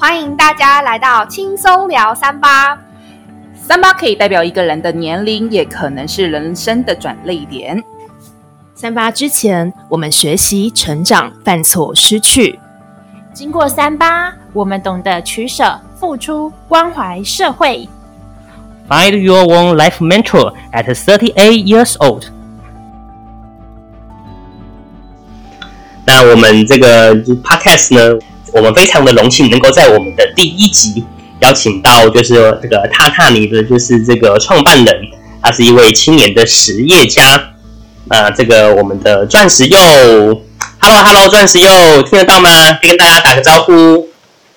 欢迎大家来到轻松聊三八。三八可以代表一个人的年龄，也可能是人生的转捩点。三八之前，我们学习、成长、犯错、失去；经过三八，我们懂得取舍、付出、关怀社会。Find your own life mentor at thirty-eight years old。那我们这个 podcast 呢，我们非常的荣幸能够在我们的第一集邀请到，就是这个踏踏妮的，就是这个创办人，他是一位青年的实业家。那这个我们的钻石柚，Hello Hello，钻石柚听得到吗？可以跟大家打个招呼。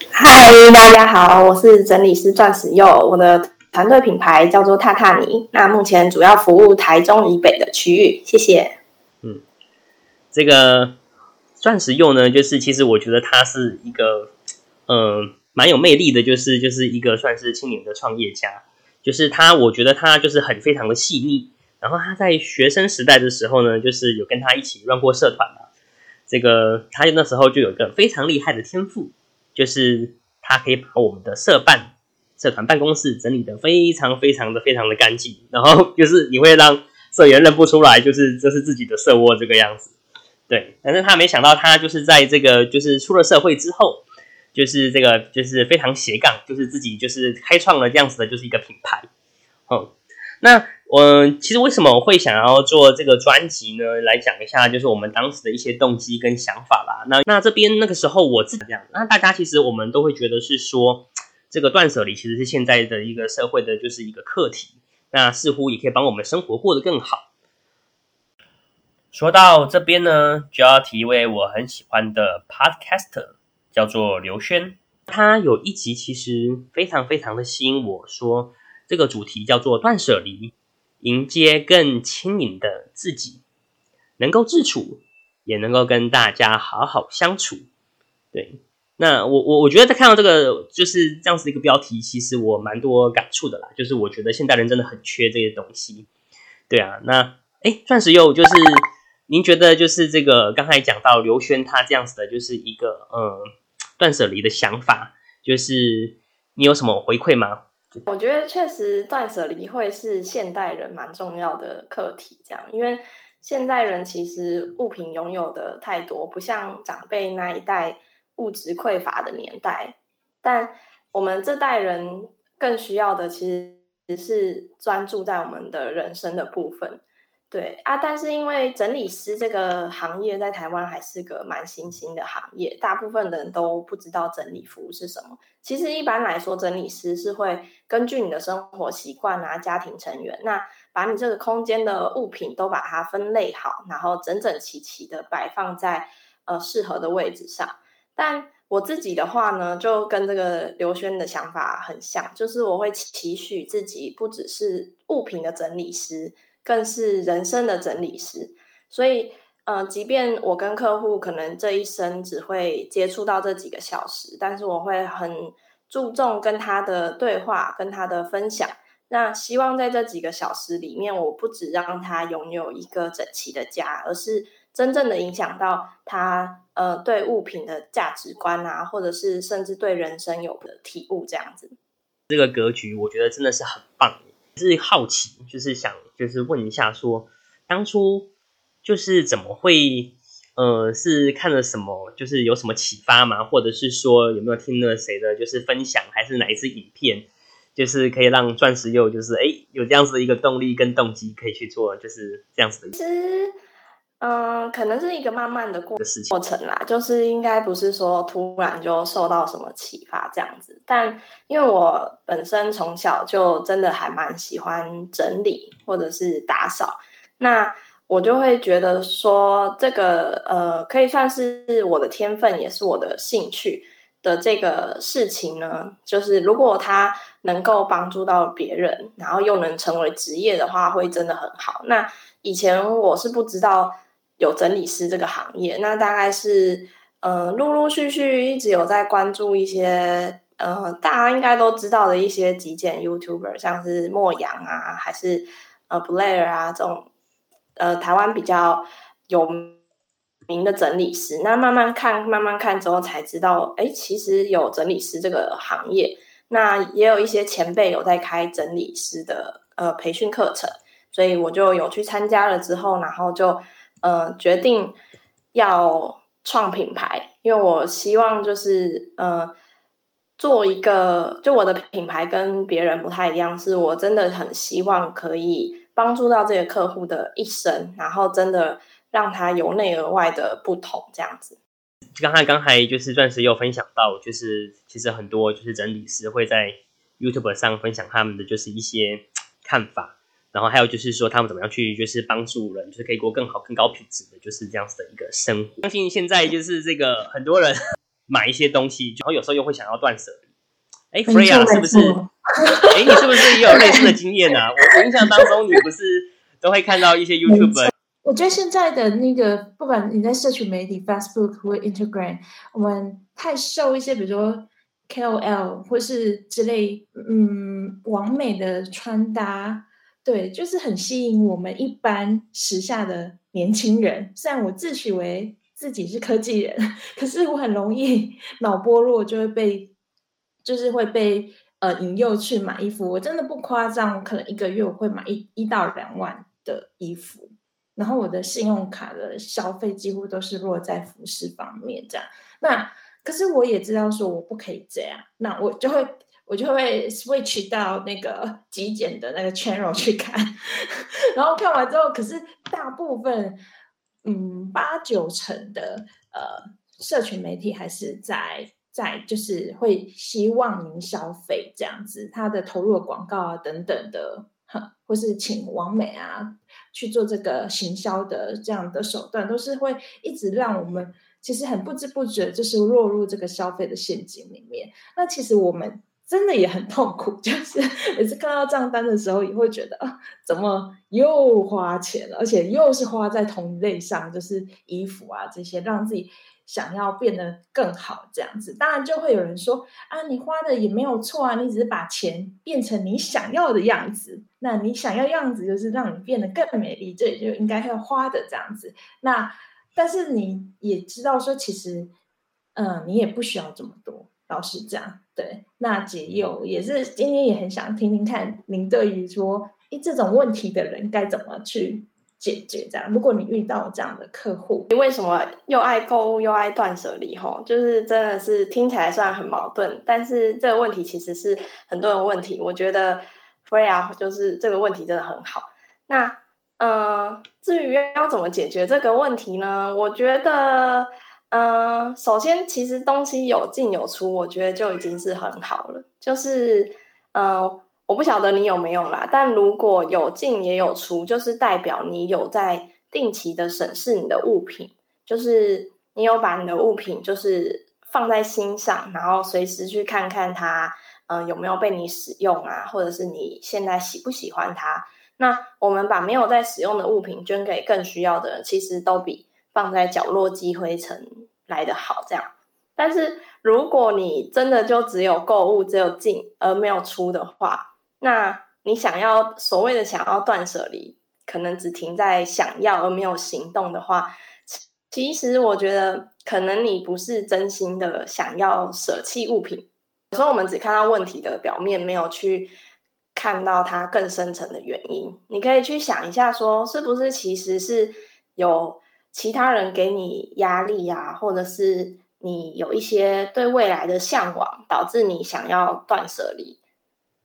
嗨，大家好，我是整理师钻石柚，我的团队品牌叫做踏踏妮。那目前主要服务台中以北的区域，谢谢。嗯，这个。钻石柚呢，就是其实我觉得他是一个，呃，蛮有魅力的，就是就是一个算是青年的创业家。就是他，我觉得他就是很非常的细腻。然后他在学生时代的时候呢，就是有跟他一起 run 过社团嘛。这个他那时候就有一个非常厉害的天赋，就是他可以把我们的社办社团办公室整理的非常非常的非常的干净。然后就是你会让社员认不出来，就是这是自己的社窝这个样子。对，但是他没想到，他就是在这个就是出了社会之后，就是这个就是非常斜杠，就是自己就是开创了这样子的，就是一个品牌。嗯，那我、其实为什么会想要做这个专辑呢？来讲一下，就是我们当时的一些动机跟想法啦。那那这边那个时候我自己这样，那大家其实我们都会觉得是说，这个断舍离其实是现在的一个社会的就是一个课题，那似乎也可以帮我们生活过得更好。说到这边呢，就要提一位我很喜欢的 podcaster，叫做刘轩。他有一集其实非常非常的吸引我，说这个主题叫做断舍离，迎接更轻盈的自己，能够自处，也能够跟大家好好相处。对，那我我我觉得在看到这个就是这样子一个标题，其实我蛮多感触的啦。就是我觉得现代人真的很缺这些东西。对啊，那诶，钻石又就是。您觉得就是这个刚才讲到刘轩他这样子的，就是一个嗯断舍离的想法，就是你有什么回馈吗？我觉得确实断舍离会是现代人蛮重要的课题，这样，因为现代人其实物品拥有的太多，不像长辈那一代物质匮乏的年代，但我们这代人更需要的其实是专注在我们的人生的部分。对啊，但是因为整理师这个行业在台湾还是个蛮新兴的行业，大部分人都不知道整理服务是什么。其实一般来说，整理师是会根据你的生活习惯啊、家庭成员，那把你这个空间的物品都把它分类好，然后整整齐齐的摆放在呃适合的位置上。但我自己的话呢，就跟这个刘轩的想法很像，就是我会期许自己不只是物品的整理师。更是人生的整理师，所以，呃，即便我跟客户可能这一生只会接触到这几个小时，但是我会很注重跟他的对话，跟他的分享。那希望在这几个小时里面，我不只让他拥有一个整齐的家，而是真正的影响到他，呃，对物品的价值观啊，或者是甚至对人生有的体悟，这样子。这个格局，我觉得真的是很棒。是好奇，就是想，就是问一下说，当初就是怎么会，呃，是看了什么，就是有什么启发吗？或者是说有没有听了谁的，就是分享，还是哪一支影片，就是可以让钻石又，就是哎，有这样子的一个动力跟动机，可以去做，就是这样子的。嗯，可能是一个慢慢的过过程啦，就是应该不是说突然就受到什么启发这样子。但因为我本身从小就真的还蛮喜欢整理或者是打扫，那我就会觉得说这个呃，可以算是我的天分，也是我的兴趣的这个事情呢。就是如果它能够帮助到别人，然后又能成为职业的话，会真的很好。那以前我是不知道。有整理师这个行业，那大概是呃陆陆续续一直有在关注一些呃大家应该都知道的一些极简 YouTuber，像是莫阳啊，还是呃 Blair 啊这种呃台湾比较有名的整理师。那慢慢看，慢慢看之后才知道，哎，其实有整理师这个行业。那也有一些前辈有在开整理师的呃培训课程，所以我就有去参加了。之后，然后就呃决定要创品牌，因为我希望就是呃做一个，就我的品牌跟别人不太一样，是我真的很希望可以帮助到这个客户的一生，然后真的让他由内而外的不同这样子。刚才刚才就是钻石有分享到，就是其实很多就是整理师会在 YouTube 上分享他们的就是一些看法，然后还有就是说他们怎么样去就是帮助人，就是可以过更好、更高品质的，就是这样子的一个生活。相信现在就是这个很多人 买一些东西，然后有时候又会想要断舍离。哎，Freya 是不是？哎，你是不是也有类似的经验呢、啊？我印象当中你不是都会看到一些 YouTube。我觉得现在的那个，不管你在社群媒体 Facebook 或 Instagram，我们太受一些，比如说 KOL 或是之类，嗯，完美的穿搭，对，就是很吸引我们一般时下的年轻人。虽然我自诩为自己是科技人，可是我很容易脑波弱，就会被，就是会被呃引诱去买衣服。我真的不夸张，可能一个月我会买一一到两万的衣服。然后我的信用卡的消费几乎都是落在服饰方面，这样。那可是我也知道说我不可以这样，那我就会我就会 switch 到那个极简的那个 channel 去看，然后看完之后，可是大部分嗯八九成的呃社群媒体还是在在就是会希望您消费这样子，他的投入广告啊等等的。或是请网美啊去做这个行销的这样的手段，都是会一直让我们其实很不知不觉就是落入这个消费的陷阱里面。那其实我们真的也很痛苦，就是每次看到账单的时候，也会觉得啊，怎么又花钱了，而且又是花在同一类上，就是衣服啊这些，让自己。想要变得更好，这样子，当然就会有人说啊，你花的也没有错啊，你只是把钱变成你想要的样子。那你想要样子，就是让你变得更美丽，这也就应该要花的这样子。那但是你也知道说，其实，嗯、你也不需要这么多，老实讲，对。那解忧也是今天也很想听听看您对于说，诶，这种问题的人该怎么去。解决这样，如果你遇到这样的客户，你为什么又爱购物又爱断舍离？吼，就是真的是听起来虽然很矛盾，但是这个问题其实是很多人问题。我觉得 Freya 就是这个问题真的很好。那呃，至于要怎么解决这个问题呢？我觉得呃，首先其实东西有进有出，我觉得就已经是很好了。就是呃。我不晓得你有没有啦，但如果有进也有出，就是代表你有在定期的审视你的物品，就是你有把你的物品就是放在心上，然后随时去看看它，嗯、有没有被你使用啊，或者是你现在喜不喜欢它？那我们把没有在使用的物品捐给更需要的人，其实都比放在角落积灰尘来得好。这样，但是如果你真的就只有购物，只有进而没有出的话，那你想要所谓的想要断舍离，可能只停在想要而没有行动的话，其实我觉得可能你不是真心的想要舍弃物品。有时候我们只看到问题的表面，没有去看到它更深层的原因。你可以去想一下，说是不是其实是有其他人给你压力啊，或者是你有一些对未来的向往，导致你想要断舍离。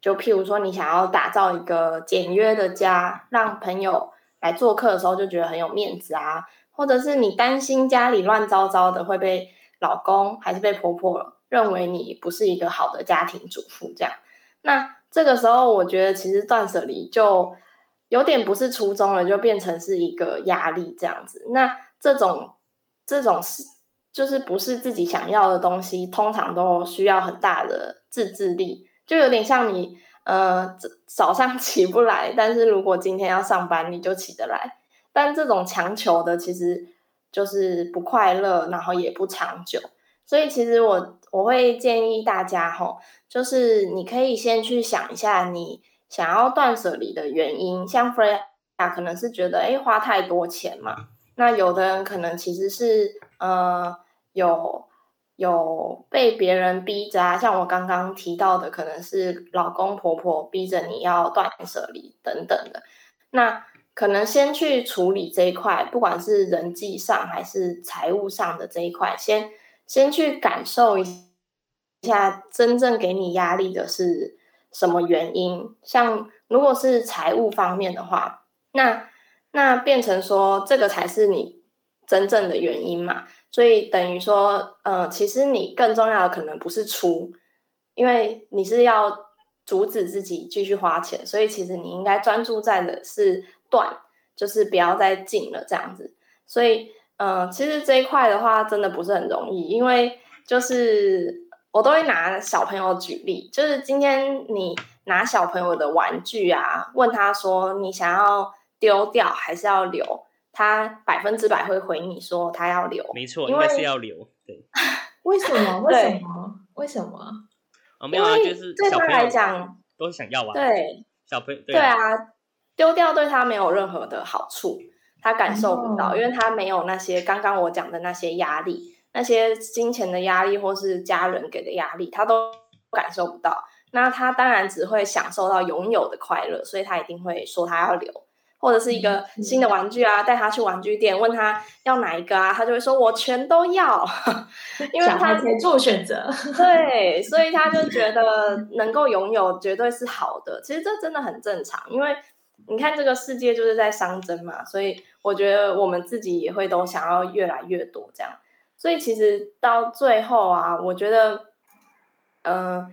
就譬如说，你想要打造一个简约的家，让朋友来做客的时候就觉得很有面子啊，或者是你担心家里乱糟糟的会被老公还是被婆婆认为你不是一个好的家庭主妇这样。那这个时候，我觉得其实断舍离就有点不是初衷了，就变成是一个压力这样子。那这种这种是就是不是自己想要的东西，通常都需要很大的自制力。就有点像你，呃，早上 起不来，但是如果今天要上班，你就起得来。但这种强求的，其实就是不快乐，然后也不长久。所以，其实我我会建议大家，吼，就是你可以先去想一下，你想要断舍离的原因。像 Freya 可能是觉得，哎，花太多钱嘛。那有的人可能其实是呃有有被别人逼着啊，像我刚刚提到的，可能是老公婆婆逼着你要断舍离等等的。那可能先去处理这一块，不管是人际上还是财务上的这一块，先先去感受一下真正给你压力的是什么原因。像如果是财务方面的话，那那变成说这个才是你真正的原因嘛。所以等于说，呃，其实你更重要的可能不是出，因为你是要阻止自己继续花钱，所以其实你应该专注在的是断，就是不要再进了这样子。所以，呃，其实这一块的话，真的不是很容易，因为就是我都会拿小朋友举例，就是今天你拿小朋友的玩具啊，问他说你想要丢掉还是要留？他百分之百会回你说他要留，没错，因为是要留。对，为什么？为什么？为什么？哦，没有啊，就是对他来讲都想要啊。对，小朋友对啊，丢掉对他没有任何的好处，他感受不到，因为他没有那些刚刚我讲的那些压力，那些金钱的压力或是家人给的压力，他都感受不到。那他当然只会享受到拥有的快乐，所以他一定会说他要留。或者是一个新的玩具啊，带他去玩具店，问他要哪一个啊，他就会说我全都要，因为他可以做选择。对，所以他就觉得能够拥有绝对是好的。其实这真的很正常，因为你看这个世界就是在熵增嘛，所以我觉得我们自己也会都想要越来越多这样。所以其实到最后啊，我觉得，嗯、呃。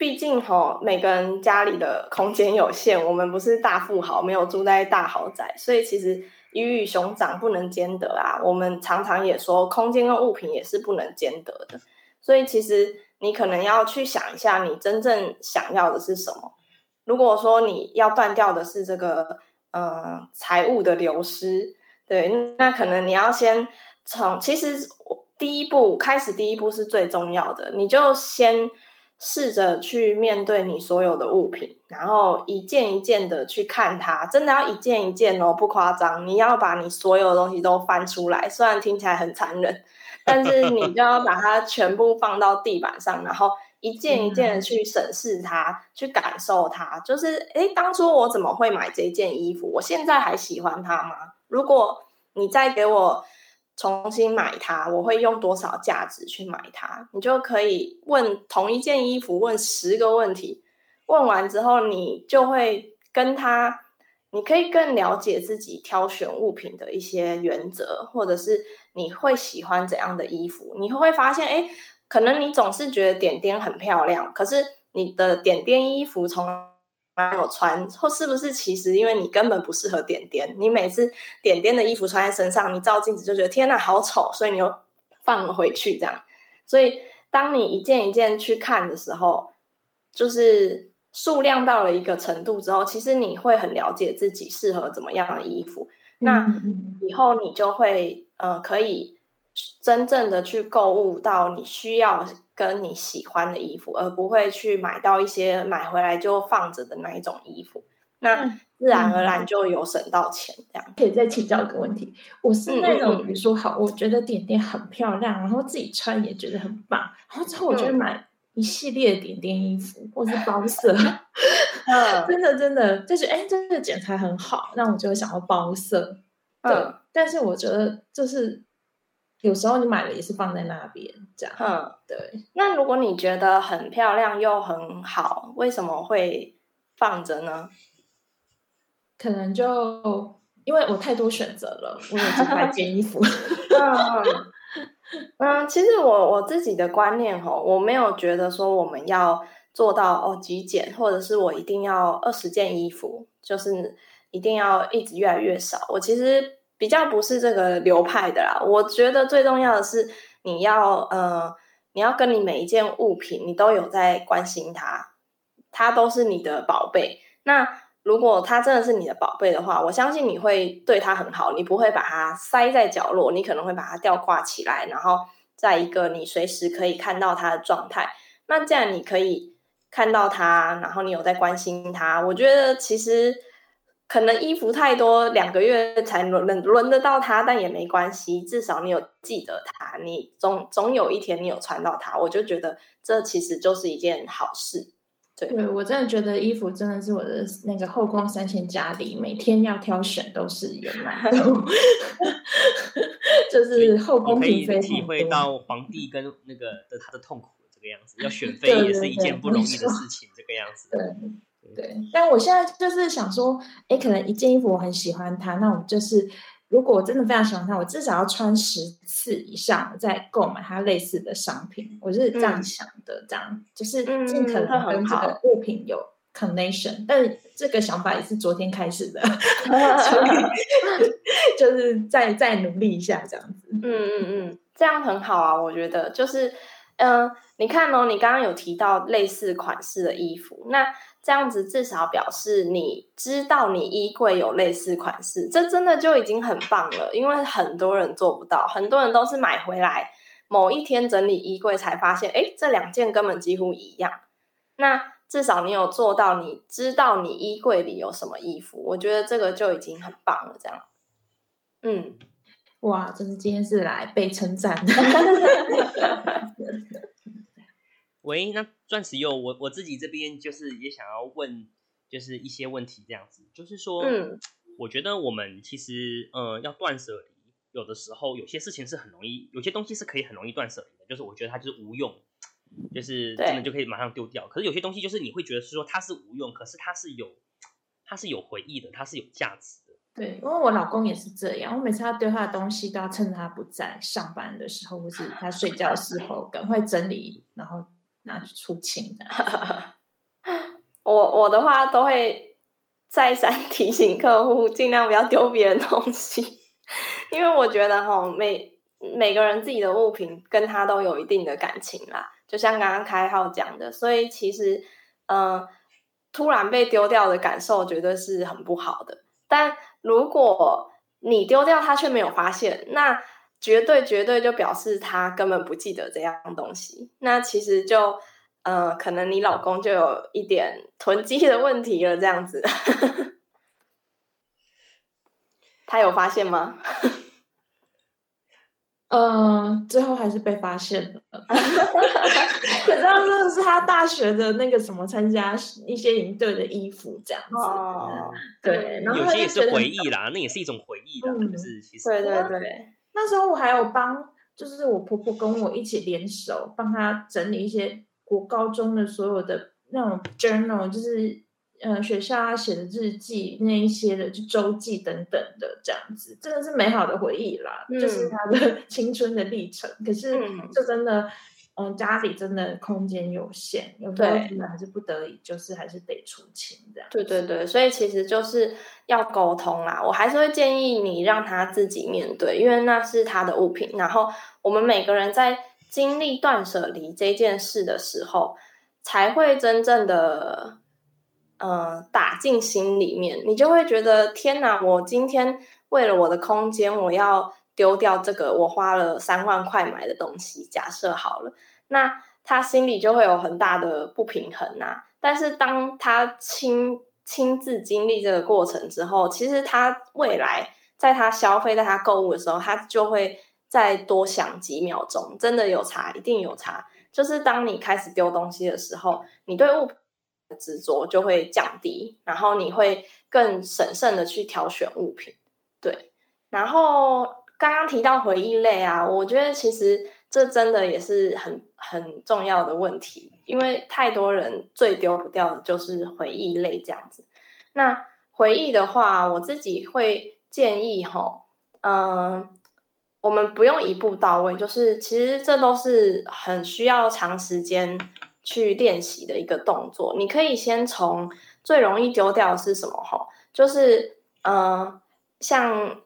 毕竟吼，每个人家里的空间有限，我们不是大富豪，没有住在大豪宅，所以其实鱼与熊掌不能兼得啊。我们常常也说，空间跟物品也是不能兼得的。所以其实你可能要去想一下，你真正想要的是什么。如果说你要断掉的是这个呃财务的流失，对，那可能你要先从，其实第一步开始，第一步是最重要的，你就先。试着去面对你所有的物品，然后一件一件的去看它，真的要一件一件哦，不夸张。你要把你所有的东西都翻出来，虽然听起来很残忍，但是你就要把它全部放到地板上，然后一件一件的去审视它，嗯、去感受它。就是，诶，当初我怎么会买这件衣服？我现在还喜欢它吗？如果你再给我。重新买它，我会用多少价值去买它？你就可以问同一件衣服问十个问题，问完之后，你就会跟他，你可以更了解自己挑选物品的一些原则，或者是你会喜欢怎样的衣服？你会发现，哎，可能你总是觉得点点很漂亮，可是你的点点衣服从有穿，或是不是其实因为你根本不适合点点，你每次点点的衣服穿在身上，你照镜子就觉得天哪好丑，所以你又放了回去这样。所以当你一件一件去看的时候，就是数量到了一个程度之后，其实你会很了解自己适合怎么样的衣服。那以后你就会呃可以真正的去购物到你需要。跟你喜欢的衣服，而不会去买到一些买回来就放着的那一种衣服，那自然而然就有省到钱。这样可以再请教一个问题，我是那种比如说好，我觉得点点很漂亮，然后自己穿也觉得很棒，然后之后我就会买一系列的点点衣服，或是包色，嗯，真的真的就是哎，这个剪裁很好，那我就想要包色，对，但是我觉得就是。有时候你买了也是放在那边，这样。嗯，对。那如果你觉得很漂亮又很好，为什么会放着呢？可能就因为我太多选择了，我有几百件 衣服。嗯嗯，其实我我自己的观念吼，我没有觉得说我们要做到哦极简，或者是我一定要二十件衣服，就是一定要一直越来越少。我其实。比较不是这个流派的啦，我觉得最重要的是你要呃，你要跟你每一件物品，你都有在关心它，它都是你的宝贝。那如果它真的是你的宝贝的话，我相信你会对它很好，你不会把它塞在角落，你可能会把它吊挂起来，然后在一个你随时可以看到它的状态。那这样你可以看到它，然后你有在关心它，我觉得其实。可能衣服太多，两个月才轮轮轮得到它，但也没关系，至少你有记得它，你总总有一天你有穿到它，我就觉得这其实就是一件好事。对，对我真的觉得衣服真的是我的那个后宫三千佳丽，每天要挑选都是有难度，就是后宫嫔妃体会到皇帝跟那个的他的痛苦这个样子，要选妃也是一件不容易的事情，这个样子。对。对，但我现在就是想说，哎，可能一件衣服我很喜欢它，那我就是如果我真的非常喜欢它，我至少要穿十次以上再购买它类似的商品，我是这样想的，嗯、这样就是尽可能跟这个物品有 connection，、嗯、但是这个想法也是昨天开始的，所以 就是再再努力一下这样子。嗯嗯嗯，这样很好啊，我觉得就是，嗯、你看哦，你刚刚有提到类似款式的衣服，那。这样子至少表示你知道你衣柜有类似款式，这真的就已经很棒了。因为很多人做不到，很多人都是买回来某一天整理衣柜才发现，诶，这两件根本几乎一样。那至少你有做到，你知道你衣柜里有什么衣服，我觉得这个就已经很棒了。这样，嗯，哇，真是今天是来被称赞的。喂，那钻石柚，我我自己这边就是也想要问，就是一些问题这样子，就是说，嗯，我觉得我们其实，呃，要断舍离，有的时候有些事情是很容易，有些东西是可以很容易断舍离的，就是我觉得它就是无用，就是真的就可以马上丢掉。可是有些东西就是你会觉得是说它是无用，可是它是有，它是有回忆的，它是有价值的。对，因为我老公也是这样，我每次要丢他的东西，都要趁他不在上班的时候，或是他睡觉的时候，赶快整理，然后。拿去出清的，我我的话都会再三 提醒客户，尽量不要丢别人东西，因为我觉得哈，每每个人自己的物品跟他都有一定的感情啦，就像刚刚开号讲的，所以其实嗯、呃，突然被丢掉的感受绝对是很不好的。但如果你丢掉他却没有发现，那绝对绝对就表示他根本不记得这样东西，那其实就，呃，可能你老公就有一点囤积的问题了，这样子。他有发现吗？呃，最后还是被发现了。可是真的是他大学的那个什么参加一些营队的衣服这样子。哦，对，然后有些也是回忆啦，那也是一种回忆啦，嗯、就是其实。对对对。那时候我还有帮，就是我婆婆跟我一起联手，帮她整理一些国高中的所有的那种 journal，就是呃学校啊写的日记那一些的，就周记等等的这样子，真的是美好的回忆啦，嗯、就是他的 青春的历程。可是就真的。嗯嗯，家里真的空间有限，有时候真的还是不得已，就是还是得出钱这样。对对对，所以其实就是要沟通啦。我还是会建议你让他自己面对，因为那是他的物品。然后我们每个人在经历断舍离这件事的时候，才会真正的呃打进心里面。你就会觉得天哪，我今天为了我的空间，我要丢掉这个我花了三万块买的东西。假设好了。那他心里就会有很大的不平衡呐、但是当他亲亲自经历这个过程之后，其实他未来在他消费、在他购物的时候，他就会再多想几秒钟。真的有差，一定有差。就是当你开始丢东西的时候，你对物执着就会降低，然后你会更审慎的去挑选物品。对，然后刚刚提到回忆类啊，我觉得其实。这真的也是很很重要的问题，因为太多人最丢不掉的就是回忆类这样子。那回忆的话，我自己会建议哈，嗯，我们不用一步到位，就是其实这都是很需要长时间去练习的一个动作。你可以先从最容易丢掉的是什么吼，就是嗯，像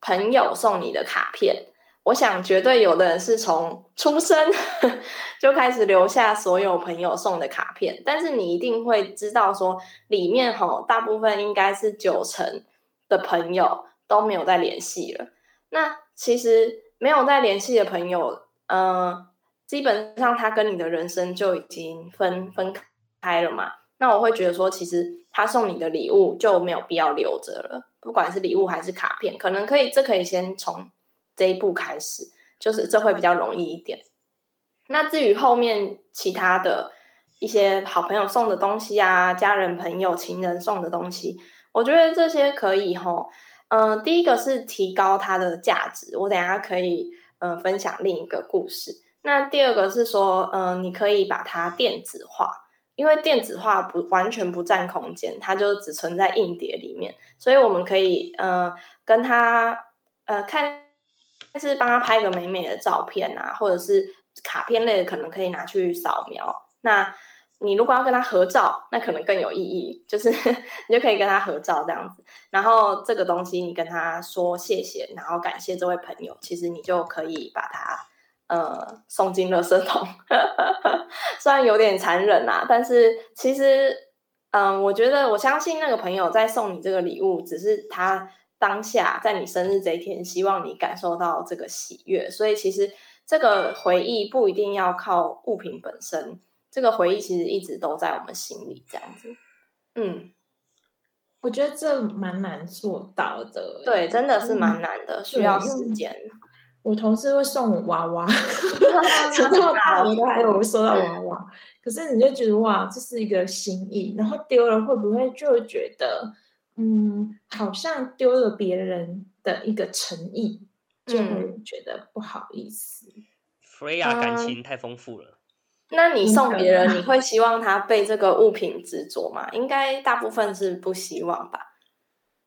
朋友送你的卡片。我想，绝对有的人是从出生 就开始留下所有朋友送的卡片，但是你一定会知道说，里面吼大部分应该是九成的朋友都没有再联系了。那其实没有再联系的朋友，嗯、基本上他跟你的人生就已经分分开了嘛。那我会觉得说，其实他送你的礼物就没有必要留着了，不管是礼物还是卡片，可能可以，这可以先从这一步开始，就是这会比较容易一点。那至于后面其他的一些好朋友送的东西啊，家人、朋友、情人送的东西，我觉得这些可以吼，嗯、第一个是提高它的价值，我等下可以嗯、分享另一个故事。那第二个是说，嗯、你可以把它电子化。因为电子化不完全不占空间，它就只存在硬碟里面，所以我们可以呃跟他呃看，是帮他拍个美美的照片啊，或者是卡片类的，可能可以拿去扫描。那你如果要跟他合照，那可能更有意义，就是 你就可以跟他合照这样子。然后这个东西你跟他说谢谢，然后感谢这位朋友，其实你就可以把它。呃，送进垃圾桶，虽然有点残忍啊，但是其实，嗯、呃，我觉得我相信那个朋友在送你这个礼物，只是他当下在你生日这一天，希望你感受到这个喜悦，所以其实这个回忆不一定要靠物品本身，这个回忆其实一直都在我们心里，这样子。嗯，我觉得这蛮难做到的，对，真的是蛮难的，嗯、需要时间。我同事会送我娃娃，从这么大我都还有收到娃娃。可是你就觉得哇，这是一个心意，然后丢了会不会就觉得，嗯，好像丢了别人的一个诚意，就会觉得不好意思。弗雷亚感情太丰富了。嗯，那你送别人，你会希望他被这个物品执着吗？应该大部分是不希望吧。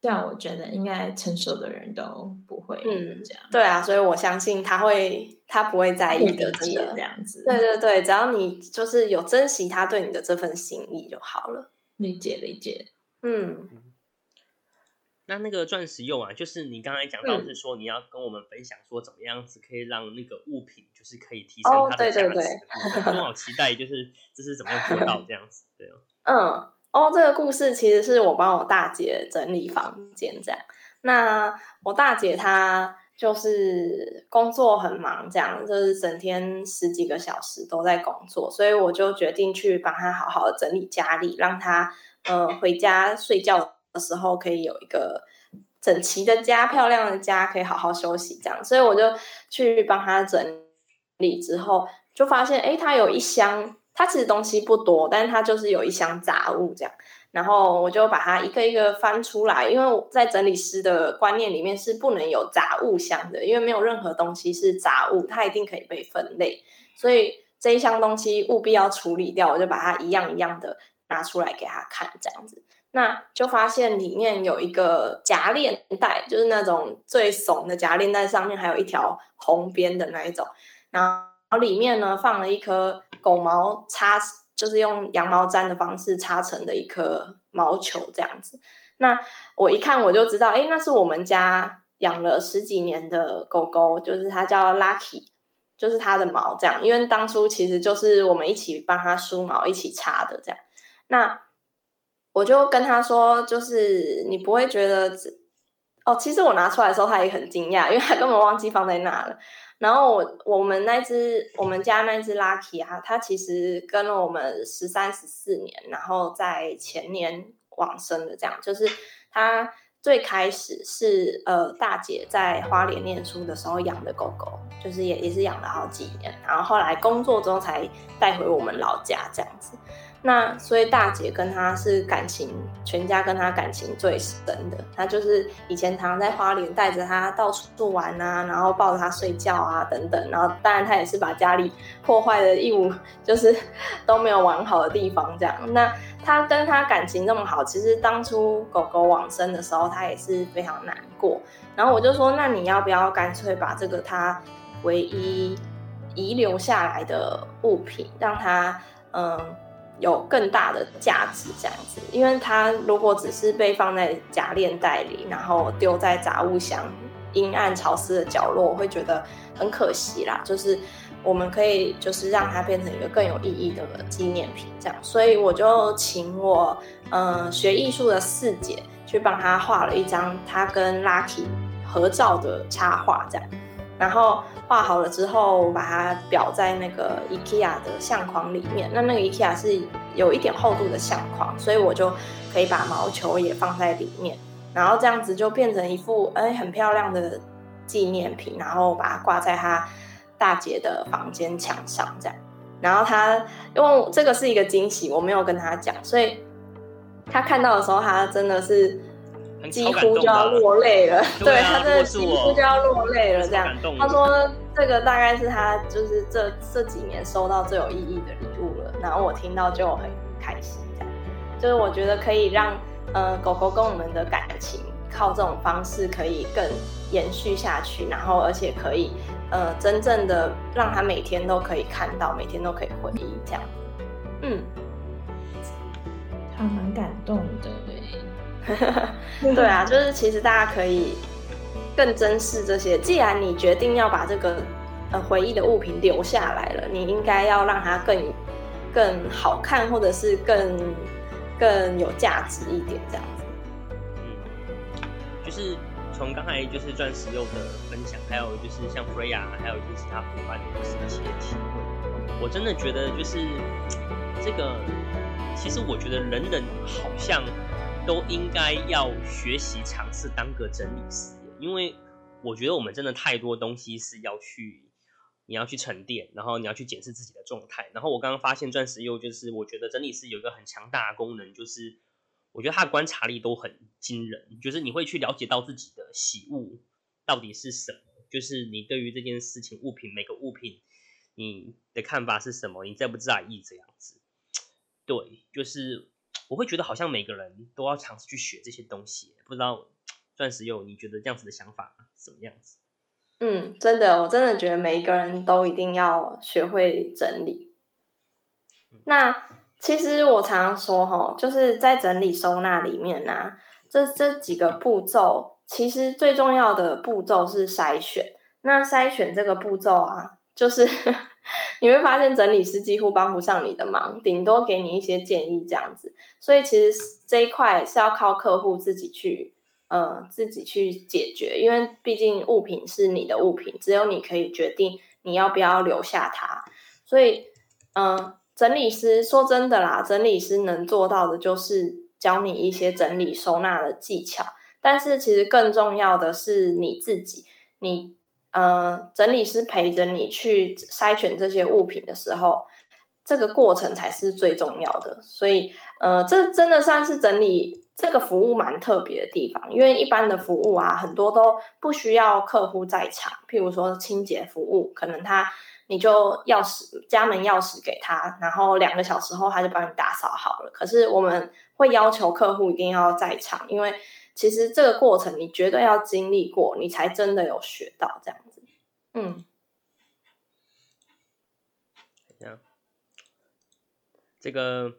这样我觉得应该成熟的人都不会这样。嗯，对啊，所以我相信他会，他不会在意的，真的这样子。对对对，只要你就是有珍惜他对你的这份心意就好了。理解理解，嗯。那那个钻石用啊，就是你刚才讲到是说你要跟我们分享说怎么样子可以让那个物品就是可以提升它的价值。哦，对对对，我好期待就是这是怎么样做到这样子，对哦。嗯。哦，这个故事其实是我帮我大姐整理房间这样。那我大姐她就是工作很忙，这样就是整天十几个小时都在工作，所以我就决定去帮她好好的整理家里，让她呃回家睡觉的时候可以有一个整齐的家、漂亮的家，可以好好休息这样。所以我就去帮她整理之后，就发现诶，她有一箱。它其实东西不多，但是它就是有一箱杂物这样，然后我就把它一个一个翻出来，因为在整理师的观念里面是不能有杂物箱的，因为没有任何东西是杂物，它一定可以被分类，所以这一箱东西务必要处理掉，我就把它一样一样的拿出来给他看，这样子，那就发现里面有一个夹链袋，就是那种最怂的夹链袋，上面还有一条红边的那一种，然后里面呢放了一颗。狗毛擦就是用羊毛毡的方式擦成的一颗毛球，这样子。那我一看我就知道，哎，那是我们家养了十几年的狗狗，就是它叫 Lucky，就是它的毛这样。因为当初其实就是我们一起帮它梳毛，一起擦的这样。那我就跟他说，就是你不会觉得，哦，其实我拿出来的时候，他也很惊讶，因为他根本忘记放在那了。然后我我们那只我们家那只 Lucky 啊，它其实跟了我们十三十四年，然后在前年往生的，这样就是它最开始是呃大姐在花莲念书的时候养的狗狗，就是也也是养了好几年，然后后来工作之后才带回我们老家这样子。那所以大姐跟他是感情，全家跟他感情最深的。他就是以前常常在花莲带着他到处玩啊，然后抱着他睡觉啊等等。然后当然他也是把家里破坏的一无，就是都没有完好的地方这样。那他跟他感情那么好，其实当初狗狗往生的时候，他也是非常难过。然后我就说，那你要不要干脆把这个他唯一遗留下来的物品，让他嗯。有更大的价值，这样子，因为它如果只是被放在夹链袋里，然后丢在杂物箱阴暗潮湿的角落，我会觉得很可惜啦。就是我们可以，就是让它变成一个更有意义的纪念品，这样。所以我就请我，嗯、学艺术的四姐去帮他画了一张他跟 Lucky 合照的插画，这样。然后画好了之后，把它裱在那个 IKEA 的相框里面。那那个 IKEA 是有一点厚度的相框，所以我就可以把毛球也放在里面，然后这样子就变成一副哎很漂亮的纪念品，然后把它挂在他大姐的房间墙上这样。然后他因为这个是一个惊喜，我没有跟他讲，所以他看到的时候，他真的是。几乎就要落泪了，对，对他真的几乎就要落泪了。这样，他说这个大概是他就是这这几年收到最有意义的礼物了。然后我听到就很开心，这样就是我觉得可以让呃狗狗跟我们的感情靠这种方式可以更延续下去，然后而且可以呃真正的让他每天都可以看到，每天都可以回忆这样。嗯，他蛮感动的，对。啊，就是其实大家可以更珍视这些。既然你决定要把这个呃回忆的物品留下来了，你应该要让它更更好看，或者是更更有价值一点，这样子。嗯，就是从刚才就是钻石柚的分享，还有就是像 Freya，还有就是其他伙伴的一些体会，我真的觉得就是这个，其实我觉得人人好像。都应该要学习尝试当个整理师，因为我觉得我们真的太多东西是要去，你要去沉淀，然后你要去检视自己的状态。然后我刚刚发现钻石又就是，我觉得整理师有一个很强大的功能，就是我觉得他的观察力都很惊人，就是你会去了解到自己的喜恶到底是什么，就是你对于这件事情物品每个物品你的看法是什么，你在不在意这样子？对，就是。我会觉得好像每个人都要尝试去学这些东西，不知道钻石有，你觉得这样子的想法什么样子？嗯，真的，我真的觉得每一个人都一定要学会整理。嗯、那其实我常常说，哈，就是在整理收纳里面呢、啊，这这几个步骤，其实最重要的步骤是筛选。那筛选这个步骤啊，就是。你会发现整理师几乎帮不上你的忙，顶多给你一些建议这样子。所以其实这一块是要靠客户自己去，呃，自己去解决。因为毕竟物品是你的物品，只有你可以决定你要不要留下它。所以，嗯、整理师说真的啦，整理师能做到的就是教你一些整理收纳的技巧。但是其实更重要的是你自己，你。呃，整理师陪着你去筛选这些物品的时候，这个过程才是最重要的。所以，呃，这真的算是整理这个服务蛮特别的地方。因为一般的服务啊，很多都不需要客户在场。譬如说清洁服务，可能他你就钥匙家门钥匙给他，然后两个小时后他就帮你打扫好了。可是我们会要求客户一定要在场，因为其实这个过程你绝对要经历过，你才真的有学到这样子。嗯，这样，这个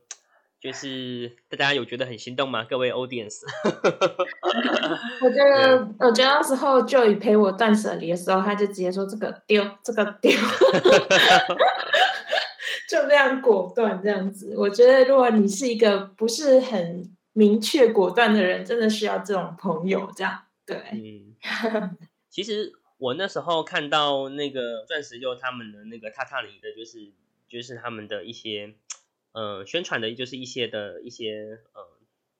就是大家有觉得很心动吗？各位 audience，我觉得，我觉得那时候 Joy 陪我断舍离的时候，他就直接说这个丢，这个丢，就这样果断这样子。我觉得，如果你是一个不是很明确果断的人，真的需要这种朋友，这样对。嗯，其实。我那时候看到那个钻石就他们的那个榻榻米的，就是就是他们的一些呃宣传的，就是一些的一些呃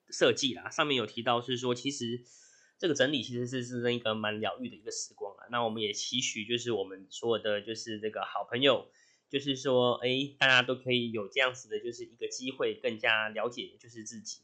设计啦，上面有提到是说，其实这个整理其实是是一个蛮疗愈的一个时光啊。那我们也期许就是我们所有的就是这个好朋友，就是说哎，大家都可以有这样子的，就是一个机会，更加了解就是自己。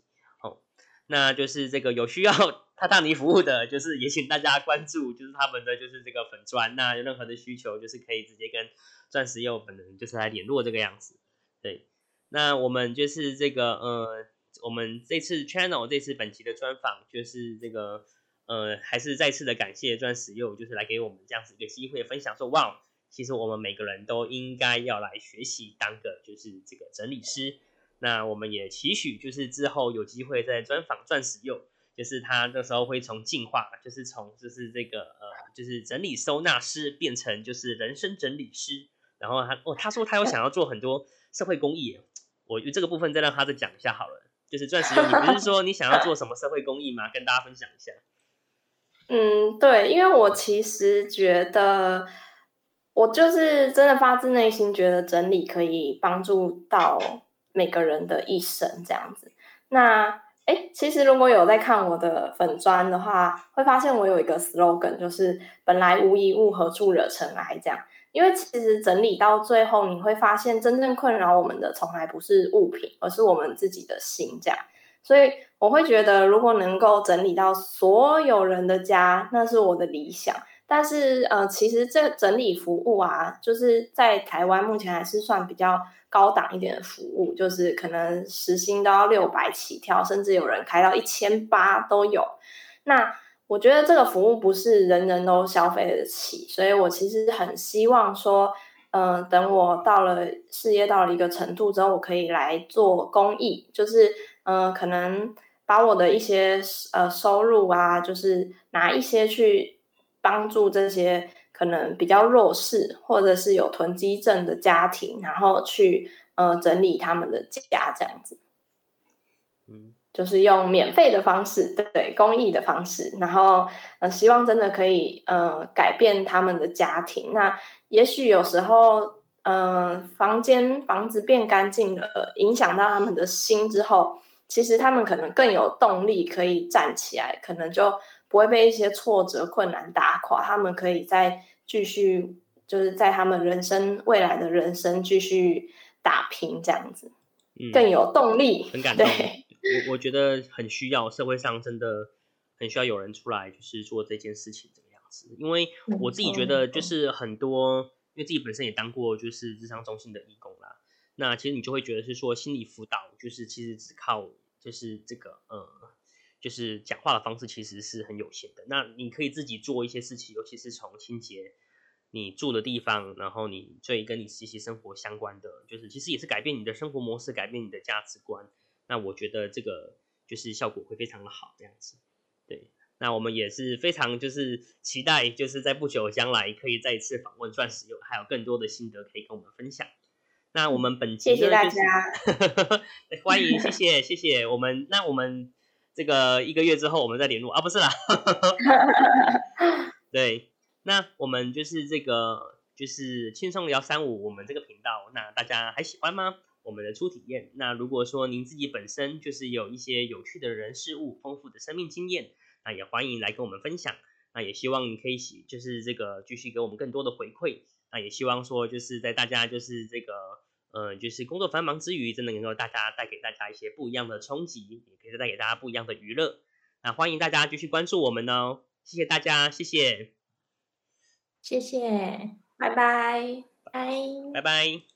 那就是这个有需要 榻榻米服务的，就是也请大家关注，就是他们的就是这个粉砖。那有任何的需求，就是可以直接跟钻石柚本人就是来联络这个样子。对，那我们就是这个呃，我们这次 channel 这次本期的专访，就是这个呃，还是再次的感谢钻石柚，就是来给我们这样子一个机会分享，说哇，其实我们每个人都应该要来学习当个就是这个整理师。那我们也期许，就是之后有机会再专访钻石柚，就是他那时候会从进化，就是从就是这个呃，就是整理收纳师变成就是人生整理师。然后他哦，他说他有想要做很多社会公益，我这个部分再让他再讲一下好了。就是钻石柚，你不是说你想要做什么社会公益吗？跟大家分享一下。嗯，对，因为我其实觉得，我就是真的发自内心觉得整理可以帮助到每个人的一生这样子。那哎，其实如果有在看我的粉砖的话，会发现我有一个 slogan，就是“本来无一物，何处惹尘埃”这样。因为其实整理到最后，你会发现真正困扰我们的从来不是物品，而是我们自己的心这样。所以我会觉得，如果能够整理到所有人的家，那是我的理想。但是呃，其实这整理服务啊，就是在台湾目前还是算比较高档一点的服务，就是可能时薪都要六百起跳，甚至有人开到一千八都有。那我觉得这个服务不是人人都消费得起，所以我其实很希望说，嗯、呃，等我到了事业到了一个程度之后，我可以来做公益，就是嗯、呃，可能把我的一些呃收入啊，就是拿一些去帮助这些可能比较弱势或者是有囤积症的家庭，然后去呃整理他们的家这样子，嗯。就是用免费的方式，对，对公益的方式，然后呃，希望真的可以呃改变他们的家庭。那也许有时候，嗯、呃，房间房子变干净了，影响到他们的心之后，其实他们可能更有动力可以站起来，可能就不会被一些挫折困难打垮。他们可以再继续，就是在他们人生未来的人生继续打拼，这样子，嗯、更有动力，很感动。对。我我觉得很需要，社会上真的很需要有人出来，就是做这件事情这个样子。因为我自己觉得，就是很多，因为自己本身也当过就是智商中心的义工啦。那其实你就会觉得是说，心理辅导就是其实只靠就是这个呃，就是讲话的方式其实是很有限的。那你可以自己做一些事情，尤其是从清洁你住的地方，然后你最跟你息息生活相关的，就是其实也是改变你的生活模式，改变你的价值观。那我觉得这个就是效果会非常的好，这样子，对。那我们也是非常就是期待，就是在不久将来可以再一次访问钻石有，还有更多的心得可以跟我们分享。那我们本期、就是、谢谢大家，欢迎，谢谢谢谢我们。那我们这个一个月之后我们再联络啊，不是啦，对。那我们就是这个就是轻松聊三五，我们这个频道，那大家还喜欢吗？我们的初体验。那如果说您自己本身就是有一些有趣的人事物、丰富的生命经验，那也欢迎来跟我们分享。那也希望你可以喜就是这个继续给我们更多的回馈。那也希望说就是在大家就是这个呃就是工作繁忙之余，真的能够大家带给大家一些不一样的冲击，也可以带给大家不一样的娱乐。那欢迎大家继续关注我们哦，谢谢大家，谢谢，谢谢，拜拜，拜拜拜。